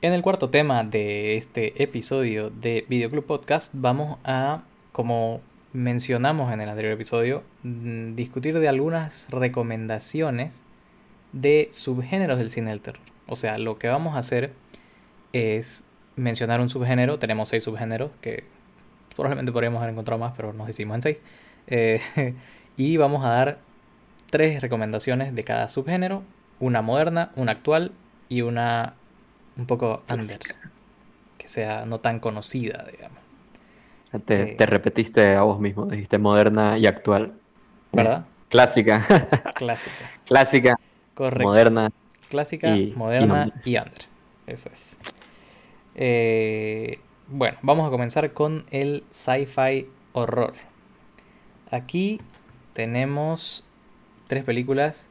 En el cuarto tema de este episodio de Videoclub Podcast vamos a, como mencionamos en el anterior episodio, mm, discutir de algunas recomendaciones de subgéneros del cine del terror. O sea, lo que vamos a hacer es mencionar un subgénero. Tenemos seis subgéneros que probablemente podríamos haber encontrado más, pero nos hicimos en seis. Eh, y vamos a dar tres recomendaciones de cada subgénero. Una moderna, una actual y una un poco under. Que sea no tan conocida, digamos. Te, te, repetiste a vos mismo, dijiste moderna y actual. ¿Verdad? Clásica. Clásica. Clásica. Correcto. Moderna. Clásica, moderna y under. Eso es. Eh, bueno, vamos a comenzar con el sci-fi horror. Aquí tenemos tres películas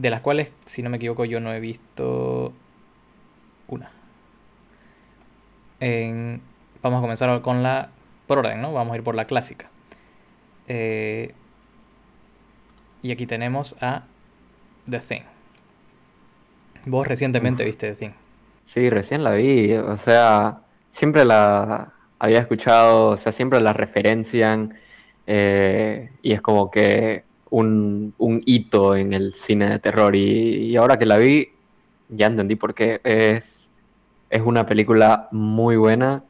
de las cuales, si no me equivoco, yo no he visto una. vamos a comenzar con la... Por orden, ¿no? Vamos a ir por la clásica. Eh, y aquí tenemos a The Thing. Vos recientemente viste The Thing. Sí, recién la vi. O sea, siempre la había escuchado, o sea, siempre la referencian. Eh, y es como que un, hito en el cine de terror. Y, ahora que la vi, ya entendí por qué. Es, es una película muy buena.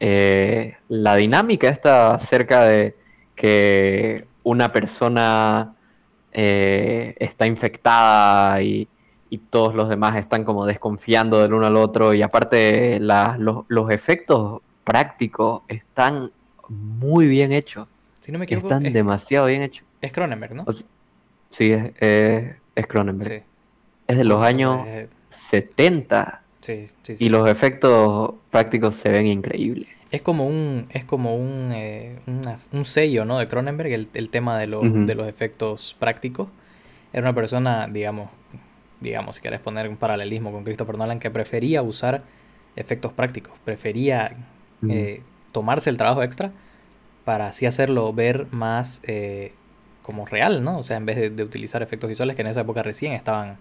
Eh, la dinámica está acerca de que una persona eh, está infectada y, todos los demás están como desconfiando del uno al otro. Y aparte los, efectos prácticos están muy bien hechos. Si no me equivoco, están demasiado bien hechos. Es Cronenberg, ¿no? sí, es, es, Cronenberg. Es de los años 70. Sí, sí, Y los efectos prácticos se ven increíbles. Es como un, es como un, eh, un sello, ¿no? De Cronenberg, el, tema de, de los efectos prácticos. Era una persona, digamos, digamos, si quieres poner un paralelismo con Christopher Nolan, que prefería usar efectos prácticos, prefería eh, tomarse el trabajo extra para así hacerlo ver más eh, como real, ¿no? O sea, en vez de, utilizar efectos visuales que en esa época recién estaban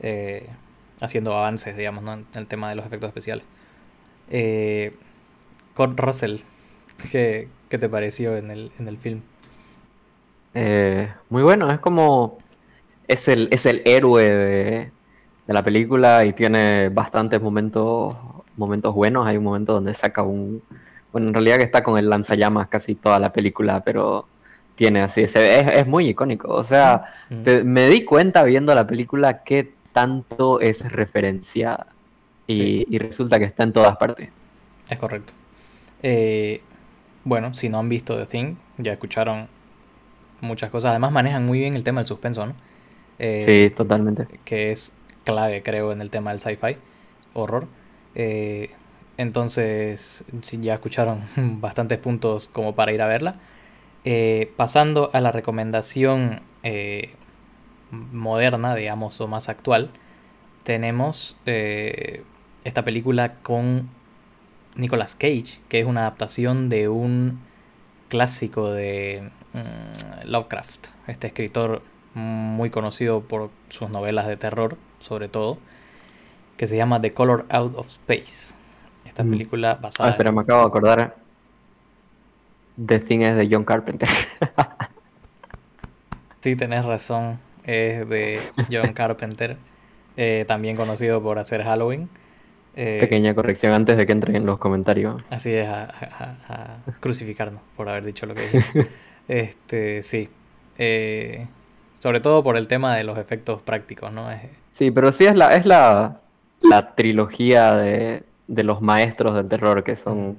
eh, haciendo avances, digamos, ¿no? En el tema de los efectos especiales. Eh, con Russell, ¿qué, te pareció en el, en el film? Eh, muy bueno, es como... Es el, es el héroe de, la película y tiene bastantes momentos, momentos buenos. Hay un momento donde saca un... Bueno, en realidad que está con el lanzallamas casi toda la película, pero tiene así, es, es muy icónico. O sea, me di cuenta viendo la película que tanto es referenciada y, resulta que está en todas partes. Es correcto. Eh, bueno, si no han visto The Thing, ya escucharon muchas cosas. Además manejan muy bien el tema del suspenso, ¿no? Eh, sí, totalmente. Que es clave, creo, en el tema del sci-fi, horror. Eh, entonces, si ya escucharon bastantes puntos como para ir a verla. Eh, pasando a la recomendación eh, moderna, digamos, o más actual, tenemos eh, esta película con Nicolas Cage, que es una adaptación de un clásico de mm, Lovecraft, este escritor muy conocido por sus novelas de terror, sobre todo, que se llama The Color Out of Space. Esta mm. película basada. Ah, espera, me acabo de acordar. The Thing es de John Carpenter. sí, tenés razón. Es de John Carpenter. Eh, también conocido por hacer Halloween. Eh, Pequeña corrección antes de que entren en los comentarios. Así es, a, crucificarnos por haber dicho lo que dije. este, sí. Eh, sobre todo por el tema de los efectos prácticos, ¿no? Sí, pero sí es la, es la, la trilogía de, de los maestros del terror que son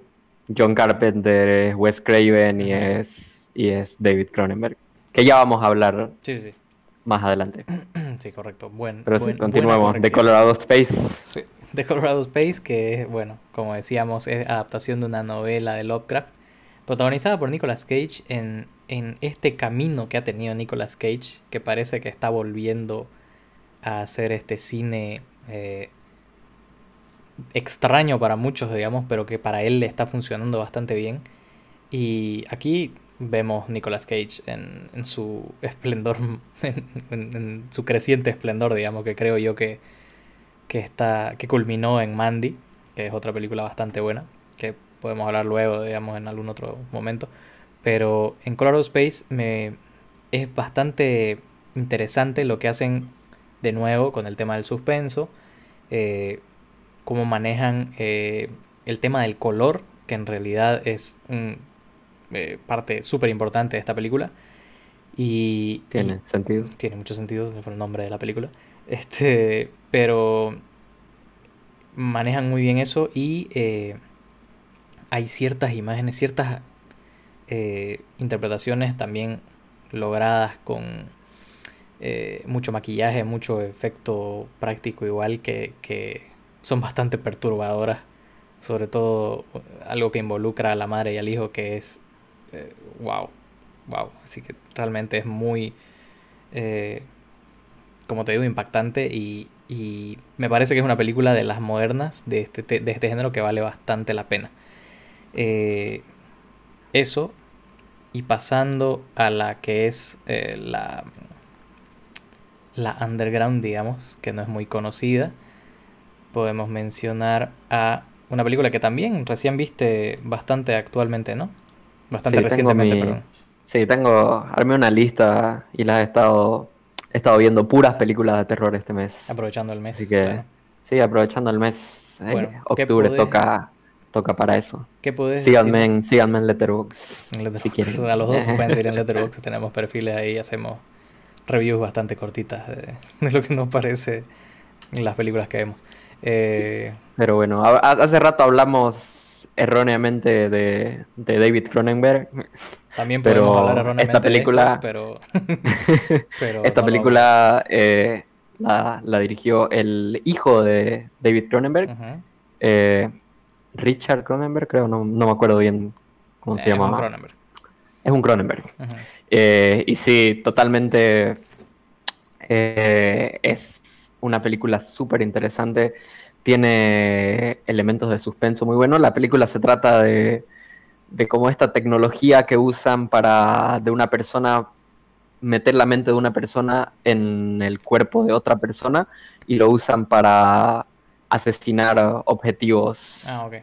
John Carpenter, es Wes Craven y es, y es David Cronenberg. Que ya vamos a hablar más adelante. Sí, correcto. Bueno, Pero sí, continuemos. The Colorado Space. Sí. The Colorado Space, que bueno, como decíamos, es adaptación de una novela de Lovecraft, protagonizada por Nicolas Cage en, en este camino que ha tenido Nicolas Cage, que parece que está volviendo a hacer este cine eh, extraño para muchos, digamos, pero que para él le está funcionando bastante bien. Y aquí vemos Nicolas Cage en, su esplendor, en, su creciente esplendor, digamos, que creo yo que que, está, que culminó en Mandy, que es otra película bastante buena, que podemos hablar luego, digamos, en algún otro momento. Pero en Color of Space me, es bastante interesante lo que hacen de nuevo con el tema del suspenso, eh, cómo manejan eh, el tema del color, que en realidad es una eh, parte súper importante de esta película. Y, tiene sentido. Tiene mucho sentido, fue el nombre de la película. Este, pero manejan muy bien eso y hay ciertas imágenes, ciertas interpretaciones también logradas con eh, mucho maquillaje, mucho efecto práctico igual que, son bastante perturbadoras. Sobre todo algo que involucra a la madre y al hijo que es wow, eh, wow. Así que realmente es muy, eh, como te digo, impactante y, me parece que es una película de las modernas de este, de este género que vale bastante la pena. eso, y pasando a la que es la la underground, digamos, que no es muy conocida. Podemos mencionar a una película que también recién viste bastante actualmente, ¿no? Bastante recientemente, perdón. Sí, tengo, armé una lista y las he estado, he estado viendo puras películas de terror este mes. Aprovechando el mes. Así que, sí, aprovechando el mes. Eh, octubre toca, toca para eso. ¿Qué podés síganme, En, síganme en Letterboxd, si quieren. A los dos pueden seguir en Letterboxd, tenemos perfiles ahí, hacemos reviews bastante cortitas de, lo que nos parece en las películas que vemos. Eh, pero bueno, hace rato hablamos erróneamente de, David Cronenberg. También podemos hablar erróneamente esta película, pero, esta película eh, la, dirigió el hijo de David Cronenberg, eh, Richard Cronenberg, creo, no, me acuerdo bien cómo se llama. Cronenberg. Es un Cronenberg. Eh, y sí, totalmente eh, es una película súper interesante. Tiene elementos de suspenso muy buenos. La película se trata de, de cómo esta tecnología que usan para de una persona meter la mente de una persona en el cuerpo de otra persona y lo usan para asesinar objetivos. Ah, ok.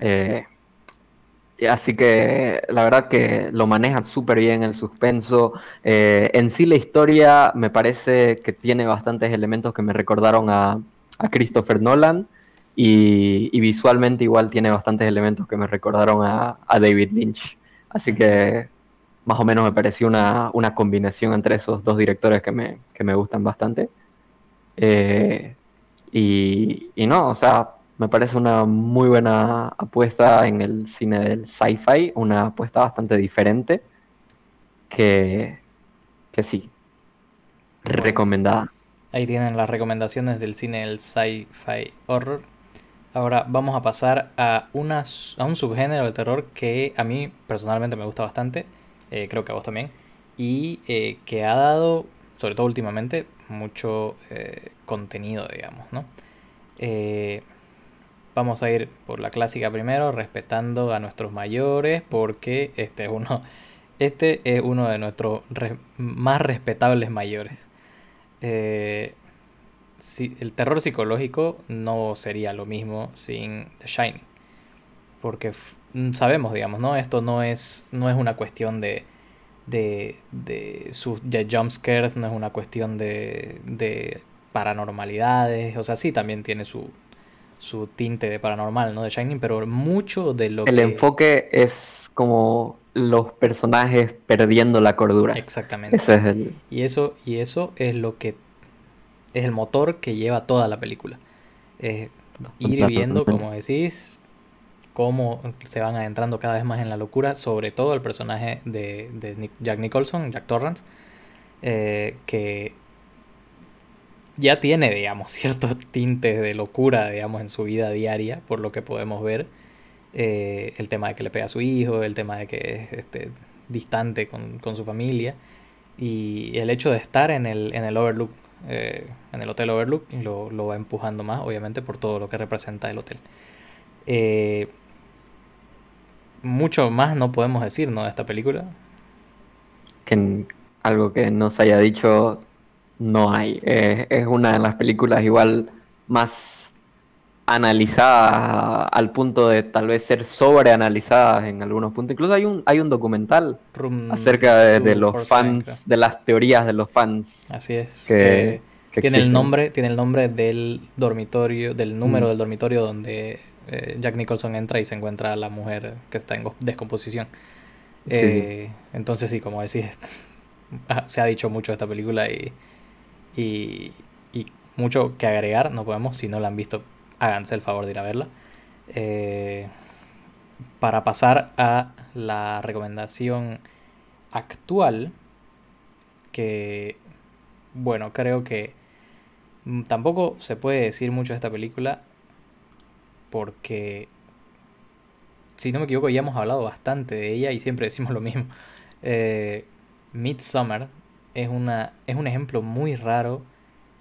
Eh, Así que la verdad que lo manejan súper bien el suspenso. Eh, en sí la historia me parece que tiene bastantes elementos que me recordaron a, Christopher Nolan y, visualmente igual tiene bastantes elementos que me recordaron a, David Lynch. Así que más o menos me pareció una, combinación entre esos dos directores que me, que me gustan bastante. Eh, y no, o sea, me parece una muy buena apuesta en el cine del sci-fi, una apuesta bastante diferente que, que sí, recomendada. Ahí tienen las recomendaciones del cine del sci-fi horror. Ahora vamos a pasar a, una, a un subgénero de terror que a mí personalmente me gusta bastante, eh, creo que a vos también, y eh, que ha dado, sobre todo últimamente, mucho eh, contenido, digamos, ¿no? Vamos a ir por la clásica primero, respetando a nuestros mayores, porque este es uno, este es uno de nuestros más respetables mayores. Eh, el terror psicológico no sería lo mismo sin The Shining. Porque sabemos, digamos, ¿no? Esto no es, no es una cuestión de, de, de, sus, de jump scares, no es una cuestión de, de paranormalidades. O sea, sí también tiene su, su tinte de paranormal, ¿no? De Shining, pero mucho de lo el que... El enfoque es como los personajes perdiendo la cordura. Exactamente. Ese es el... Y eso, y eso es lo que... Es el motor que lleva toda la película. ir viendo, como decís, cómo se van adentrando cada vez más en la locura, sobre todo el personaje de, Jack Nicholson, Jack Torrance, eh, que ya tiene, digamos, ciertos tintes de locura, digamos, en su vida diaria, por lo que podemos ver. Eh, el tema de que le pega a su hijo, el tema de que es este, distante con, su familia. Y el hecho de estar en el, en el Overlook, eh, en el Hotel Overlook, lo, lo, va empujando más, obviamente, por todo lo que representa el hotel. Eh, mucho más no podemos decir, ¿no? De esta película. Que algo que no se haya dicho no hay. es una de las películas igual más analizadas al punto de tal vez ser sobreanalizadas en algunos puntos. Incluso hay un, hay un documental acerca de, los fans, de las teorías de los fans. Así es. Que, tiene el nombre, tiene el nombre del dormitorio, del número mm. del dormitorio donde eh, Jack Nicholson entra y se encuentra a la mujer que está en descomposición. Eh, entonces sí, como decís, se ha dicho mucho de esta película y, y, mucho que agregar. No podemos, si no la han visto, háganse el favor de ir a verla. Eh, para pasar a la recomendación actual, que bueno, creo que tampoco se puede decir mucho de esta película porque si no me equivoco ya hemos hablado bastante de ella y siempre decimos lo mismo. Eh, Midsummer es, una, es un ejemplo muy raro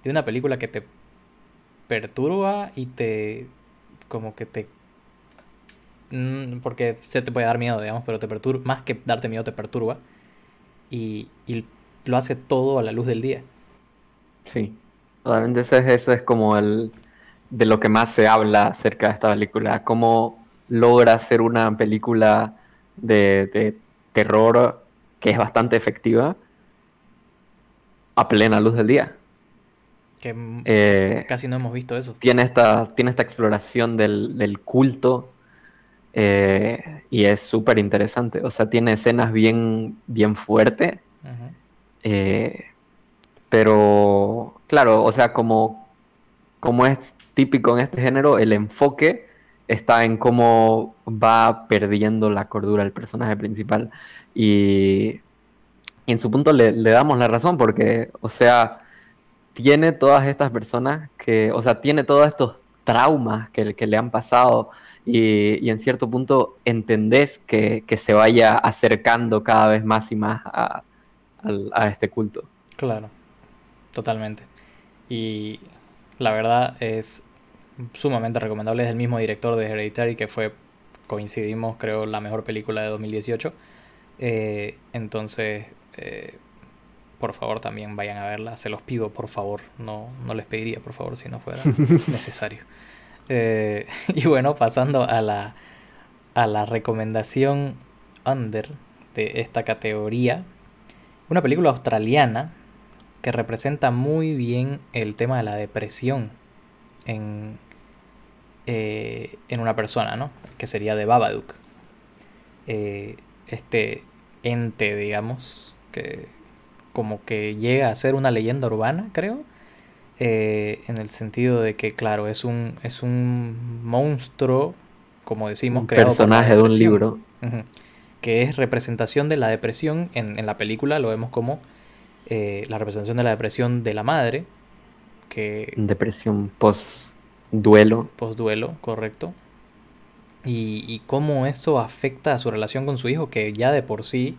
de una película que te perturba y te como que te mm, porque se te puede dar miedo, digamos, pero te perturba, más que darte miedo te perturba y, y lo hace todo a la luz del día. Sí, totalmente eso es, eso es como el de lo que más se habla acerca de esta película, cómo logra hacer una película de, de terror que es bastante efectiva a plena luz del día. Que eh, casi no hemos visto eso. Tiene esta, tiene esta exploración del, culto eh, y es súper interesante. O sea, tiene escenas bien, bien fuertes. Eh, pero, claro, o sea, como, como es típico en este género, el enfoque está en cómo va perdiendo la cordura el personaje principal. Y, en su punto le, damos la razón porque, o sea, tiene todas estas personas que, o sea, tiene todos estos traumas que, que le han pasado y, en cierto punto entendés que, se vaya acercando cada vez más y más a, a este culto. Claro, totalmente. Y la verdad es sumamente recomendable. Es el mismo director de Hereditary que fue, coincidimos, creo, la mejor película de 2018. Eh, entonces, eh, por favor, también vayan a verla. Se los pido, por favor. No, no les pediría, por favor, si no fuera necesario. Eh, y bueno, pasando a la, a la recomendación under de esta categoría. Una película australiana que representa muy bien el tema de la depresión en, eh, en una persona, ¿no? Que sería de Babadook. este ente, digamos, que como que llega a ser una leyenda urbana, creo. Eh, en el sentido de que, claro, es un, es un monstruo, como decimos, un personaje de un libro. que es representación de la depresión. En, la película lo vemos como eh, la representación de la depresión de la madre. Que, depresión post-duelo. Post-duelo, correcto. Y, y cómo eso afecta a su relación con su hijo, que ya de por sí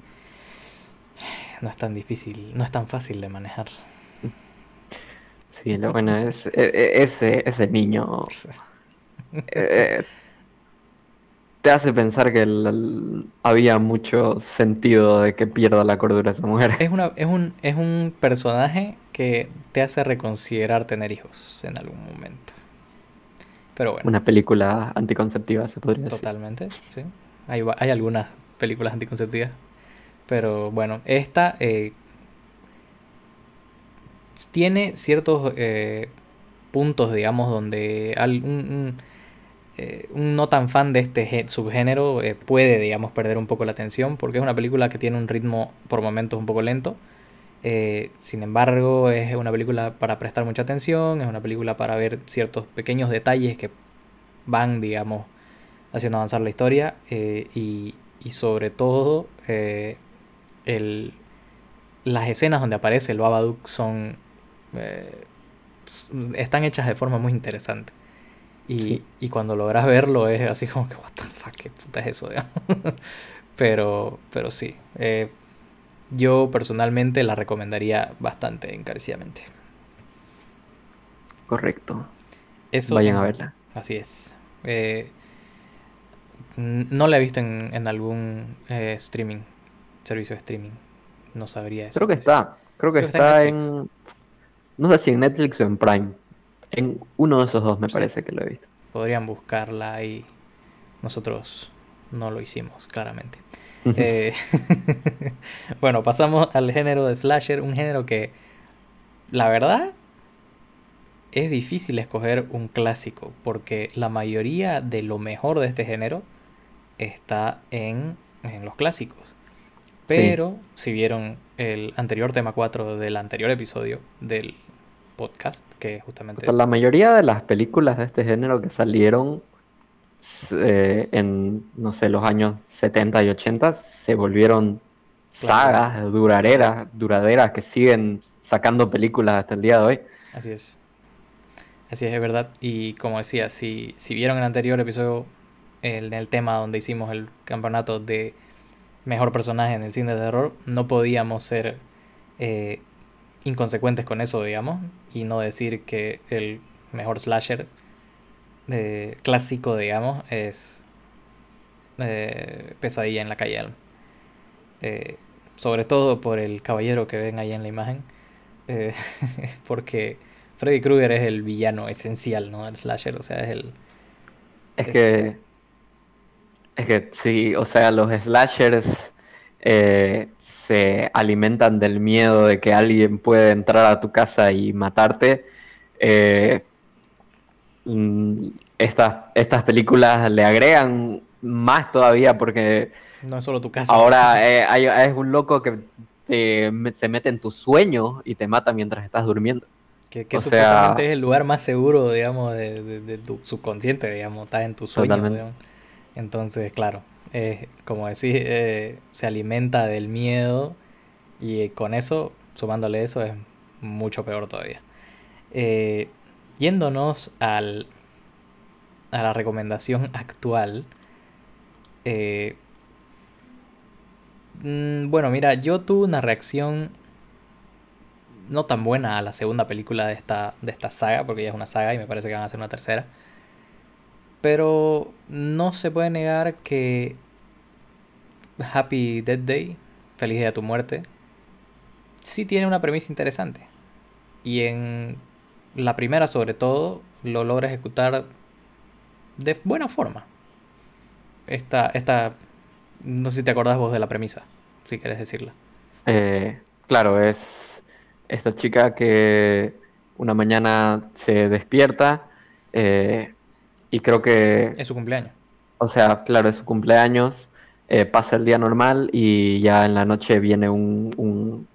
no es tan difícil, no es tan fácil de manejar. Sí, lo bueno es e, e, ese, ese niño eh, eh, te hace pensar que había mucho sentido de que pierda la cordura esa mujer. Es, una, es, un, es un personaje que te hace reconsiderar tener hijos en algún momento. Pero bueno. Una película anticonceptiva, se podría decir. Totalmente, sí. Hay, hay algunas películas anticonceptivas pero bueno, esta eh, tiene ciertos eh, puntos, digamos, donde un, eh, un, no tan fan de este subgénero puede, digamos, perder un poco la atención, porque es una película que tiene un ritmo por momentos un poco lento. sin embargo, es una película para prestar mucha atención, es una película para ver ciertos pequeños detalles que van, digamos, haciendo avanzar la historia y, y sobre todo el, las escenas donde aparece el Babadook son eh, están hechas de forma muy interesante. Y, y, cuando logras verlo es así como que, what the fuck, qué puta es eso, pero, pero sí, eh, yo personalmente la recomendaría bastante encarecidamente. Correcto. Eso, Vayan a verla. Así es. Eh, no la he visto en, en algún streaming servicio de streaming. No sabría eso. Creo que está. Creo que, está, en... No sé si en Netflix o en Prime. En uno de esos dos me parece que lo he visto. Podrían buscarla y nosotros no lo hicimos, claramente. Eh, bueno, pasamos al género de slasher, un género que, la verdad, es difícil escoger un clásico, porque la mayoría de lo mejor de este género está en, en los clásicos. Pero si vieron el anterior tema 4 del anterior episodio del podcast, que justamente... la mayoría de las películas de este género que salieron eh, en, no sé, los años 70 y 80 se volvieron sagas duraderas, duraderas que siguen sacando películas hasta el día de hoy. Así es. Así es, es verdad. Y como decía, si, si vieron el anterior episodio, en el tema donde hicimos el campeonato de mejor personaje en el cine de terror, no podíamos ser eh, inconsecuentes con eso, digamos, y no decir que el mejor slasher clásico, digamos, es eh, Pesadilla en la calle eh, sobre todo por el caballero que ven ahí en la imagen, porque Freddy Krueger es el villano esencial, ¿no? Del slasher, o sea, es el... Es, que... Es que sí, o sea, los slashers se alimentan del miedo de que alguien puede entrar a tu casa y matarte. Eh, Mm, estas, estas películas le agregan más todavía porque... No es solo tu casa. Ahora eh, es un loco que se mete en tu sueño y te mata mientras estás durmiendo. Que, que supuestamente es el lugar más seguro, digamos, de, tu subconsciente, digamos, estás en tu sueño. Entonces, claro, como decís, eh, se alimenta del miedo y con eso, sumándole eso, es mucho peor todavía. Eh, yéndonos al, a la recomendación actual. Eh, mm, bueno, mira, yo tuve una reacción no tan buena a la segunda película de esta, de esta saga, porque ya es una saga y me parece que van a hacer una tercera. Pero no se puede negar que Happy Dead Day, Feliz Día de tu Muerte, sí tiene una premisa interesante. Y en la primera sobre todo lo logra ejecutar de buena forma. Esta, esta, no sé si te acordás vos de la premisa, si querés decirla. Eh, claro, es esta chica que una mañana se despierta eh, y creo que... Es su cumpleaños. O sea, claro, es su cumpleaños, eh, pasa el día normal y ya en la noche viene un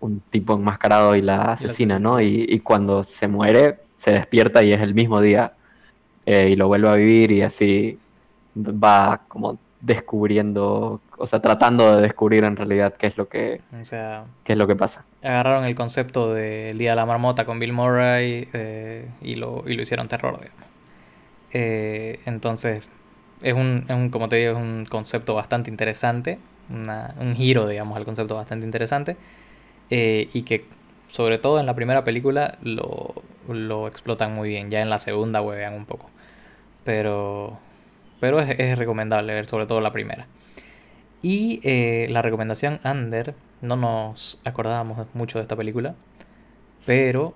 un tipo enmascarado y la asesina, ¿no? Y, cuando se muere, se despierta y es el mismo día eh, y lo vuelve a vivir y así va como descubriendo, o sea, tratando de descubrir en realidad qué es lo que, sea, qué es lo que pasa. Agarraron el concepto del Día de la Marmota con Bill Murray eh, y, lo, y lo hicieron terror, digamos. Eh, entonces, es un, es un, como te digo, es un concepto bastante interesante, un giro, digamos, al concepto bastante interesante. Eh, y que sobre todo en la primera película lo, lo explotan muy bien, ya en la segunda huevean un poco. Pero, pero es, es recomendable ver sobre todo la primera. Y eh, la recomendación Under, no nos acordábamos mucho de esta película, pero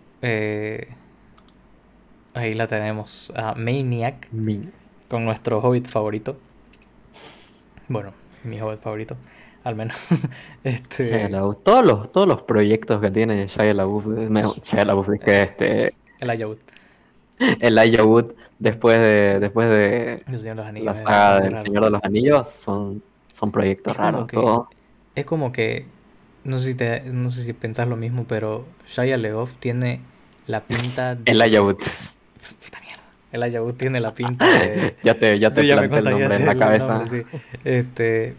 ahí la tenemos a Maniac con nuestro hobbit favorito. Bueno, mi hobbit favorito al menos. este... Todos los, todos los proyectos que tiene Shia LaBeouf, Shia LaBeouf es que este... El Wood. El Wood, después de, después de la saga del Señor de los Anillos, son, son proyectos raros. Es como que, no sé si te, no sé si pensás lo mismo, pero Shia LaBeouf tiene la pinta de... El Wood. Puta mierda. El Wood tiene la pinta de... ya te, ya te el nombre en la cabeza. Este,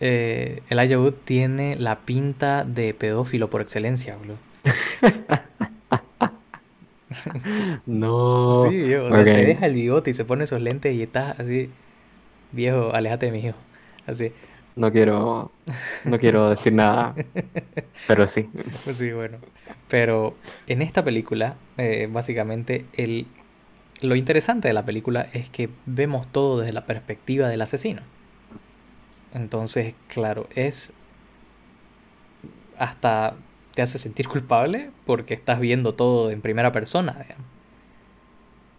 eh, el Wood tiene la pinta de pedófilo por excelencia, boludo. no. Sí, viejo. O sea, se deja el bigote y se pone esos lentes y está así. Viejo, alejate de mi hijo. Así. No quiero. No quiero decir nada. Pero sí. Sí, bueno. Pero en esta película, eh, básicamente, el, lo interesante de la película es que vemos todo desde la perspectiva del asesino. Entonces, claro, es hasta te hace sentir culpable porque estás viendo todo en primera persona.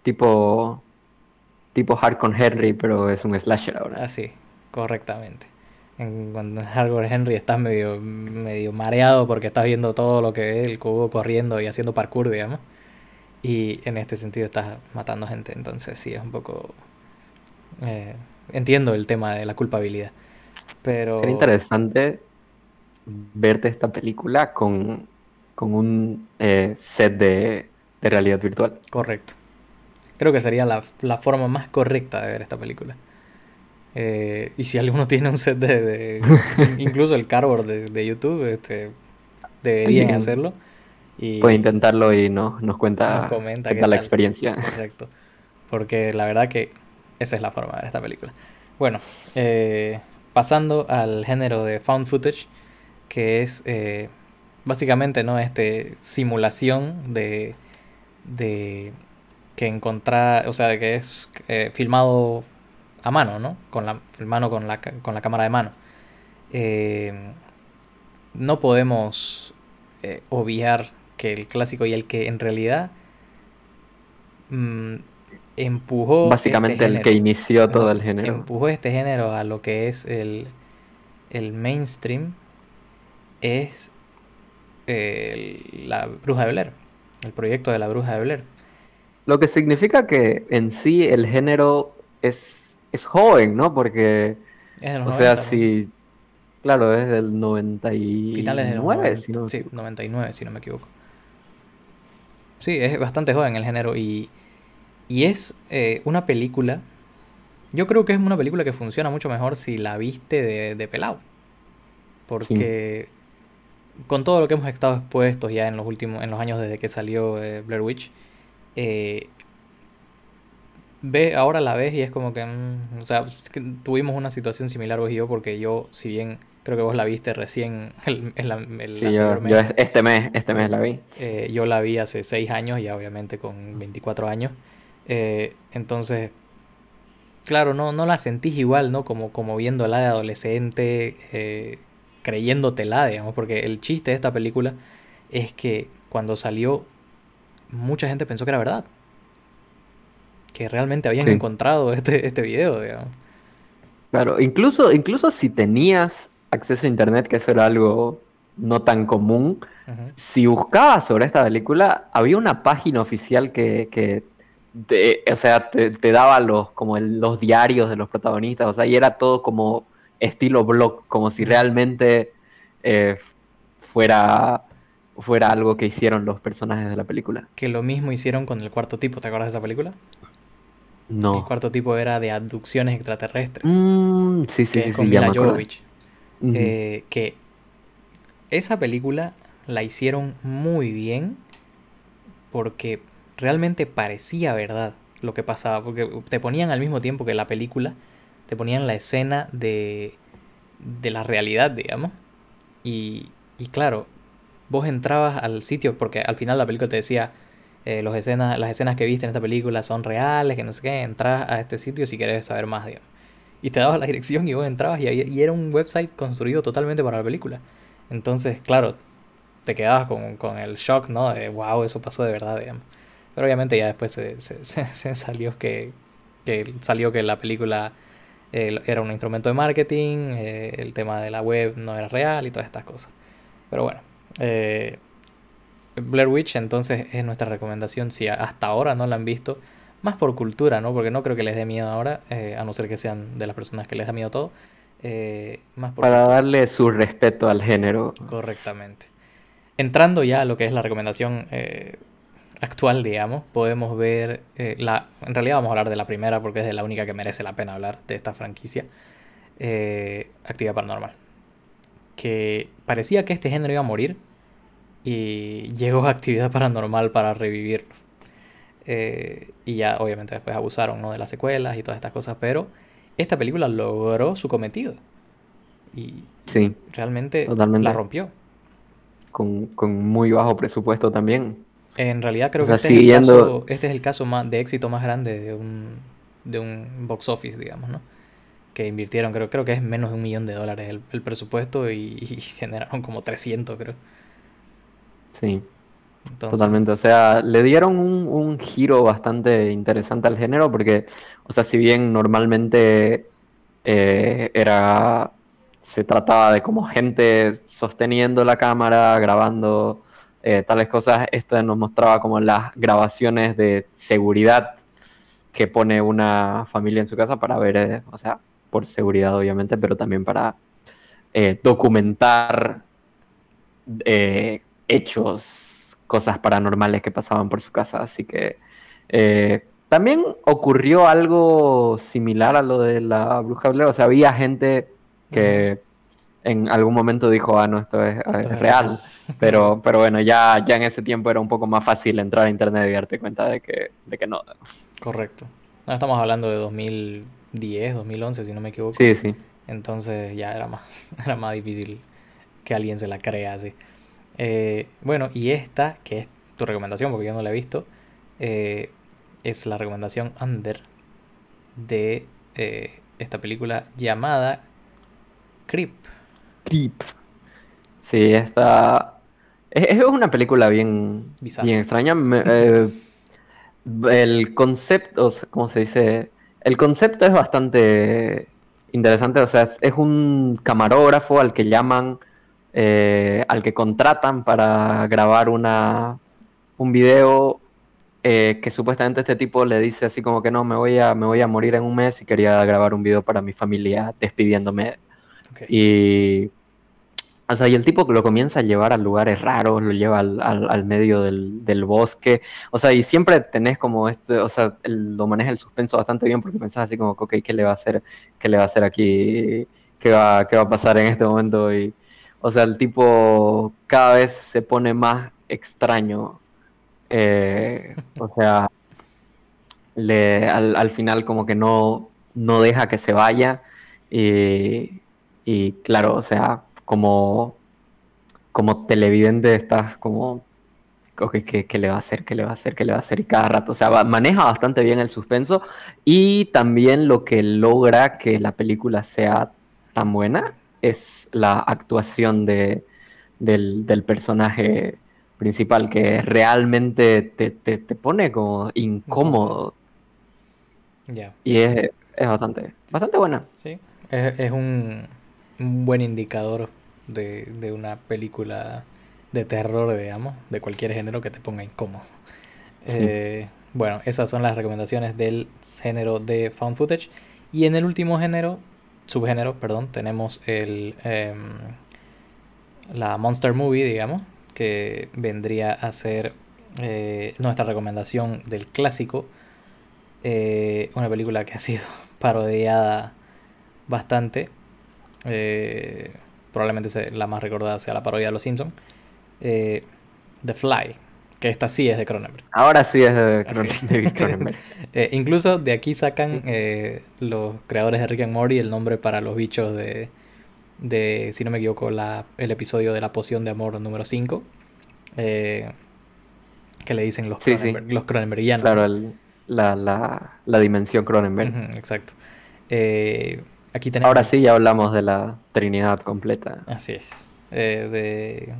Tipo. Tipo Hardcore Henry, pero es un slasher ahora. Así, correctamente. En, cuando Hardcore Henry estás medio, medio mareado porque estás viendo todo lo que ve el cubo corriendo y haciendo parkour, digamos. Y en este sentido estás matando gente. Entonces sí, es un poco... eh, entiendo el tema de la culpabilidad. Pero... Interesante verte esta película con, con un eh, set de, de realidad virtual. Correcto. Creo que sería la, la forma más correcta de ver esta película. Eh, y si alguno tiene un set de... de- incluso el cardboard de, de YouTube, este, deberían hacerlo. Y Puede intentarlo y no, nos cuenta nos comenta qué tal la experiencia. Correcto. Porque la verdad que esa es la forma de ver esta película. Bueno, eh, pasando al género de found footage, que es eh, básicamente ¿no? este simulación de, de que encontrar, o sea, de que es eh, filmado a mano, ¿no? Con la mano con la, con la cámara de mano. Eh, no podemos eh, obviar que el clásico y el que en realidad mm, empujó Básicamente este el que inició todo el género. empujó este género a lo que es el, el mainstream es eh, la Bruja de Blair, el proyecto de la Bruja de Blair. Lo que significa que en sí el género es, es joven, ¿no? Porque, Es de los o sea, 90, ¿no? si, claro, es del Finales de los 99, 90, si no sí, equivoco. 99 si no me equivoco. Sí, es bastante joven el género y, y es eh, una película, yo creo que es una película que funciona mucho mejor si la viste de, de pelado. Porque con todo lo que hemos estado expuestos ya en los últimos, en los años desde que salió eh, Blair Witch, eh, ve, ahora la ves y es como que, mm, o sea, tuvimos una situación similar vos y yo, porque yo, si bien creo que vos la viste recién el, el- el Sí, yo, mes, yo es- este mes, este mes la vi. eh, yo la vi hace 6 años, ya obviamente con 24 años. Eh, entonces, claro, no, no la sentís igual, ¿no? Como, como viéndola de adolescente, eh, creyéndotela, digamos, porque el chiste de esta película es que cuando salió, mucha gente pensó que era verdad. Que realmente habían Sí. encontrado este, este video, digamos. Claro, incluso, incluso si tenías acceso a internet, que eso era algo no tan común, si buscabas sobre esta película, había una página oficial que, que te, o sea, te, te daba los, como el- los diarios de los protagonistas, o sea, y era todo como estilo blog, como si realmente eh, fuera, fuera algo que hicieron los personajes de la película. Que lo mismo hicieron con el cuarto tipo, ¿te acuerdas de esa película? El No. cuarto tipo era de abducciones extraterrestres. Mm, sí, sí, que sí, es con sí, Mila eh, que esa película la hicieron muy bien porque realmente parecía verdad lo que pasaba, porque te ponían al mismo tiempo que la película, te ponían la escena de, de la realidad, digamos, y, y claro, vos entrabas al sitio, porque al final la película te decía, eh, los escenas, las escenas que viste en esta película son reales, que no sé qué, entras a este sitio si querés saber más, digamos. Y te dabas la dirección y vos entrabas y, era un website construido totalmente para la película. Entonces, claro, te quedabas con, con el shock, ¿no? De wow, eso pasó de verdad, digamos. Pero obviamente ya después se, salió que, que salió que la película eh, era un instrumento de marketing, eh, el tema de la web no era real y todas estas cosas. Pero bueno, Blair Witch entonces es nuestra recomendación si hasta ahora no la han visto, más por cultura, ¿no? Porque no creo que les dé miedo ahora, eh, a no ser que sean de las personas que les da miedo todo. eh, más por Para cultura. darle su respeto al género. Correctamente. Entrando ya a lo que es la recomendación eh, actual, digamos, podemos ver la. En realidad vamos a hablar de la primera porque es de la única que merece la pena hablar de esta franquicia. Actividad Paranormal. Que parecía que este género iba a morir y llegó a Actividad Paranormal para revivirlo. Eh, y ya obviamente después abusaron ¿no? de las secuelas y todas estas cosas, pero esta película logró su cometido y Sí, realmente Totalmente. la rompió. con, con muy bajo presupuesto también. En realidad creo O que este, es el caso, este es el caso más, de éxito más grande de un, de un box office, digamos, ¿no? Que invirtieron, creo, creo que es menos de un millón de dólares el, el presupuesto y, y generaron como 300, creo. Sí. Totalmente, o sea, le dieron un, un, giro bastante interesante al género porque, o sea, si bien normalmente eh, era, se trataba de como gente sosteniendo la cámara, grabando eh, tales cosas, esto nos mostraba como las grabaciones de seguridad que pone una familia en su casa para ver, eh, o sea, por seguridad obviamente, pero también para documentar hechos, cosas paranormales que pasaban por su casa. Así que también ocurrió algo similar a lo de la bruja Blair. O sea, había gente que en algún momento dijo, ah, no, esto es, real. Pero, pero bueno, ya, ya en ese tiempo era un poco más fácil entrar a internet y darte cuenta de que, de que no. Correcto. No, estamos hablando de 2010, 2011, si no me equivoco. Sí, sí. Entonces ya era más, era más difícil que alguien se la crea así. Eh, bueno, y esta, que es tu recomendación, porque yo no la he visto, eh, es la recomendación under de eh, esta película llamada Creep. Creep. Sí, esta es, una película bien, bien extraña. El concepto, ¿cómo se dice? El concepto es bastante interesante. O sea, es, un camarógrafo al que llaman, eh, al que contratan para grabar una, un video eh, que supuestamente este tipo le dice así como que no, me voy a, me voy a morir en un mes y quería grabar un video para mi familia despidiéndome. Y, o sea, y el tipo lo comienza a llevar a lugares raros, lo lleva al, al, medio del, del, bosque, o sea, y siempre tenés como este, o sea, lo maneja el suspenso bastante bien porque pensás así como, ok, ¿qué le va a hacer, qué le va a hacer aquí? ¿Qué va, qué va a pasar en este momento? Y, o sea, el tipo cada vez se pone más extraño eh, o sea, le, al, final como que no, no deja que se vaya. Y, y claro, o sea, como, como televidente estás como, okay, ¿qué, le va a hacer? ¿Qué le va a hacer? ¿Qué le va a hacer? Y cada rato, o sea, maneja bastante bien el suspenso y también lo que logra que la película sea tan buena es la actuación de, del, del personaje principal, que realmente te, te, pone como incómodo. Ya. Y es, es, bastante, bastante buena. Sí, es, es un, un, buen indicador de, de, una película de terror, digamos, de cualquier género que te ponga incómodo. Eh, bueno, esas son las recomendaciones del género de found footage. Y en el último género, subgénero, perdón, tenemos el em, la monster movie, digamos, que vendría a ser eh, nuestra recomendación del clásico. Eh, una película que ha sido parodiada bastante. Eh, probablemente la más recordada sea la parodia de Los Simpsons. The Fly, que esta sí es de Cronenberg. Ahora sí es de Cronenberg. incluso de aquí sacan los creadores de Rick and Morty el nombre para los bichos de, de, si no me equivoco, la, el episodio de la poción de amor número 5. Eh, que le dicen los, los Cronenbergianos. Claro, la, la, la, dimensión Cronenberg. exacto. Eh, aquí tenemos... Ahora sí ya hablamos de la Trinidad completa. Así es. Eh, de...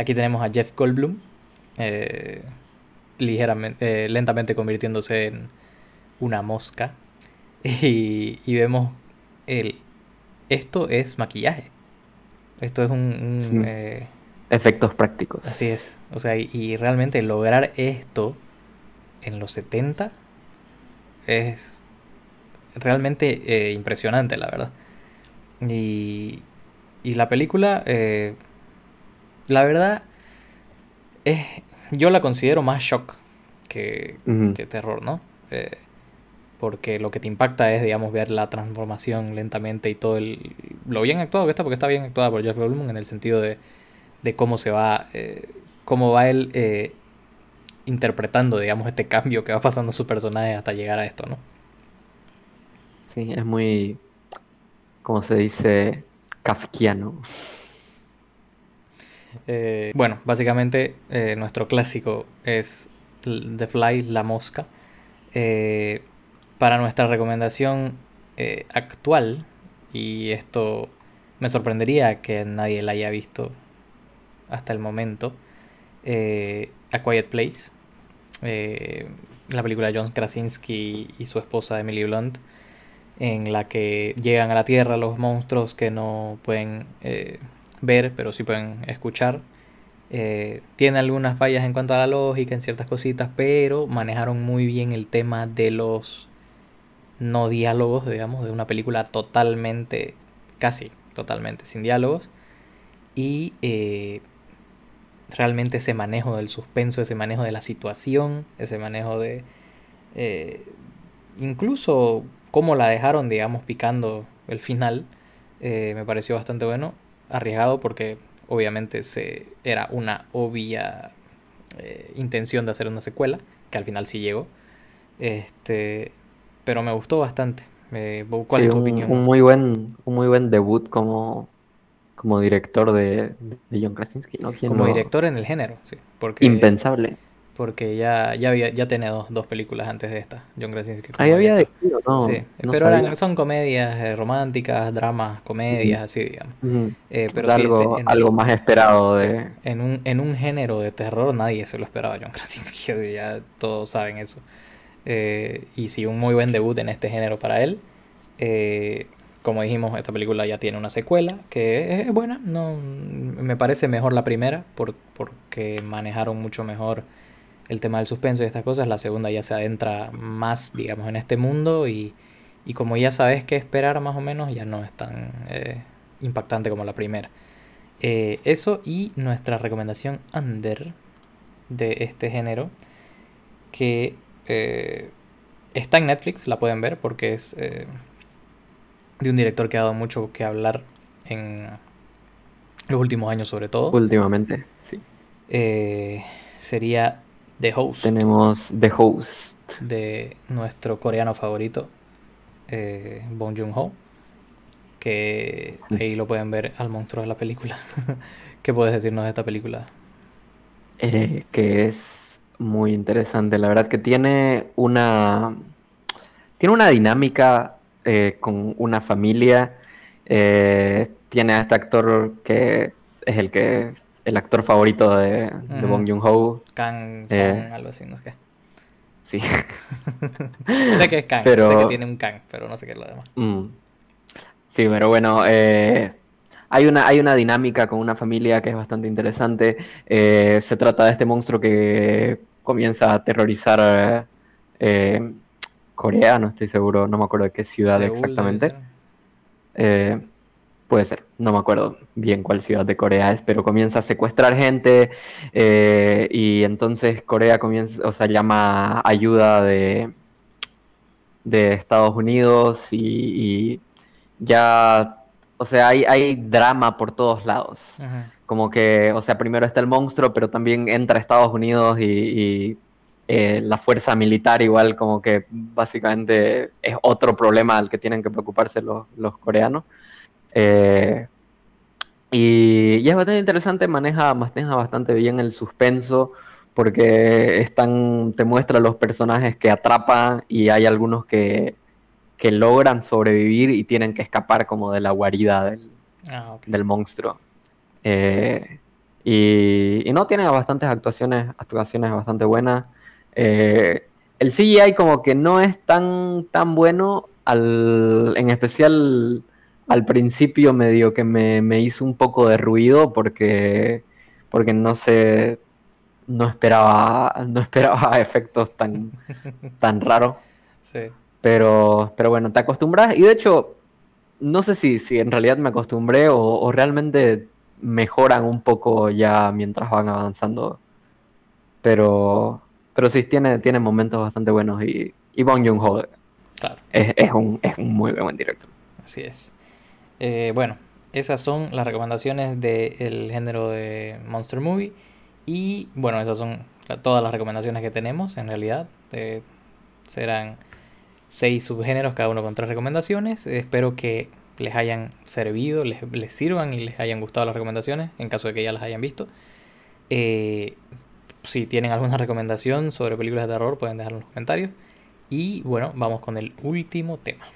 Aquí tenemos a Jeff Goldblum, ligeramente, lentamente convirtiéndose en una mosca. Y, y vemos el, esto es maquillaje. Esto es un... Eh, Efectos prácticos. Así es. O sea, y, realmente lograr esto en los 70 es realmente eh, impresionante, la verdad. Y, y la película, eh, la verdad, es, yo la considero más shock que, que terror, ¿no? porque lo que te impacta es, digamos, ver la transformación lentamente y todo el, lo bien actuado que está, porque está bien actuada por Jeff Goldblum en el sentido de, de cómo se va, eh, cómo va él eh, interpretando, digamos, este cambio que va pasando su personaje hasta llegar a esto, ¿no? Sí, es muy, como se dice, kafkiano. Eh, bueno, básicamente nuestro clásico es The Fly, la mosca. Eh, para nuestra recomendación eh, actual, y esto me sorprendería que nadie la haya visto hasta el momento, eh, A Quiet Place, eh, la película de John Krasinski y su esposa Emily Blunt, en la que llegan a la Tierra los monstruos que no pueden eh, ver, pero sí pueden escuchar. tiene algunas fallas en cuanto a la lógica, en ciertas cositas, pero manejaron muy bien el tema de los no diálogos, digamos, de una película totalmente, casi totalmente sin diálogos. Y eh, realmente ese manejo del suspenso, ese manejo de la situación, ese manejo de... Eh, incluso cómo la dejaron, digamos, picando el final, eh, me pareció bastante bueno, arriesgado porque obviamente se, era una obvia intención de hacer una secuela, que al final sí llegó. Este, pero me gustó bastante. ¿Cuál es tu un, opinión? Un muy buen, un muy buen debut como, como director de, de John Krasinski, ¿no? Como director en el género, sí. Porque, Impensable. Porque ya, ya, había, ya tenía dos, dos películas antes de esta, John Krasinski. Ahí había de no, sí. pero son comedias eh, románticas, dramas, comedias, así, digamos. eh, pero algo, algo más esperado de... En, un, en un género de terror nadie se lo esperaba John Krasinski, ya todos saben eso. Eh, y sí, un muy buen debut en este género para él. Eh, como dijimos, esta película ya tiene una secuela que es buena. No, me parece mejor la primera porque manejaron mucho mejor el tema del suspenso y estas cosas. La segunda ya se adentra más, digamos, en este mundo y, como ya sabes qué esperar más o menos, ya no es tan eh, impactante como la primera. eso y nuestra recomendación under de este género que eh, está en Netflix, la pueden ver porque es eh, de un director que ha dado mucho que hablar en los últimos años sobre todo. Últimamente, sí. Eh, sería The Host. Tenemos The Host. De nuestro coreano favorito, Bong Joon-ho. Que ahí lo pueden ver al monstruo de la película. ¿Qué puedes decirnos de esta película? que es muy interesante. La verdad que tiene una. Tiene una dinámica eh, con una familia. Eh, tiene a este actor que es el que. El actor favorito de, Bong Joon-ho. Kang, eh, algo así, no sé qué. Sí. sé que es Kang, pero... sé que tiene un Kang, pero no sé qué es lo demás. Mm. Sí, pero bueno, eh, hay una, hay una dinámica con una familia que es bastante interesante. Eh, se trata de este monstruo que comienza a aterrorizar Corea, no estoy seguro, no me acuerdo de qué ciudad exactamente. Eh, puede ser, no me acuerdo bien cuál ciudad de Corea es, pero comienza a secuestrar gente y entonces Corea comienza, o sea, llama ayuda de, de Estados Unidos y ya o sea, hay, hay drama por todos lados. Como que, o sea, primero está el monstruo, pero también entra Estados Unidos y, eh, la fuerza militar igual como que básicamente es otro problema al que tienen que preocuparse los, coreanos. Eh, y, y, es bastante interesante, maneja, maneja bastante bien el suspenso porque están, te muestra los personajes que atrapan y hay algunos que, que logran sobrevivir y tienen que escapar como de la guarida del, ah, monstruo. Eh, y, no tiene bastantes actuaciones, actuaciones bastante buenas. Eh, el CGI como que no es tan, tan bueno, al, en especial al principio medio que me, hizo un poco de ruido porque, porque no sé, no esperaba, no esperaba efectos tan, tan raros. Sí. Pero, pero bueno, te acostumbras y de hecho, no sé si, si en realidad me acostumbré o, realmente mejoran un poco ya mientras van avanzando. Pero, pero sí, tiene, tiene momentos bastante buenos y, y Bong Joon-ho es, un, es un muy buen director. Así es. Eh, bueno, esas son las recomendaciones del género de Monster Movie. Y bueno, esas son todas las recomendaciones que tenemos en realidad. Eh, serán seis subgéneros, cada uno con tres recomendaciones. Espero que les hayan servido, les, sirvan y les hayan gustado las recomendaciones, en caso de que ya las hayan visto. Eh, si tienen alguna recomendación sobre películas de terror, pueden dejarlo en los comentarios. Y bueno, vamos con el último tema.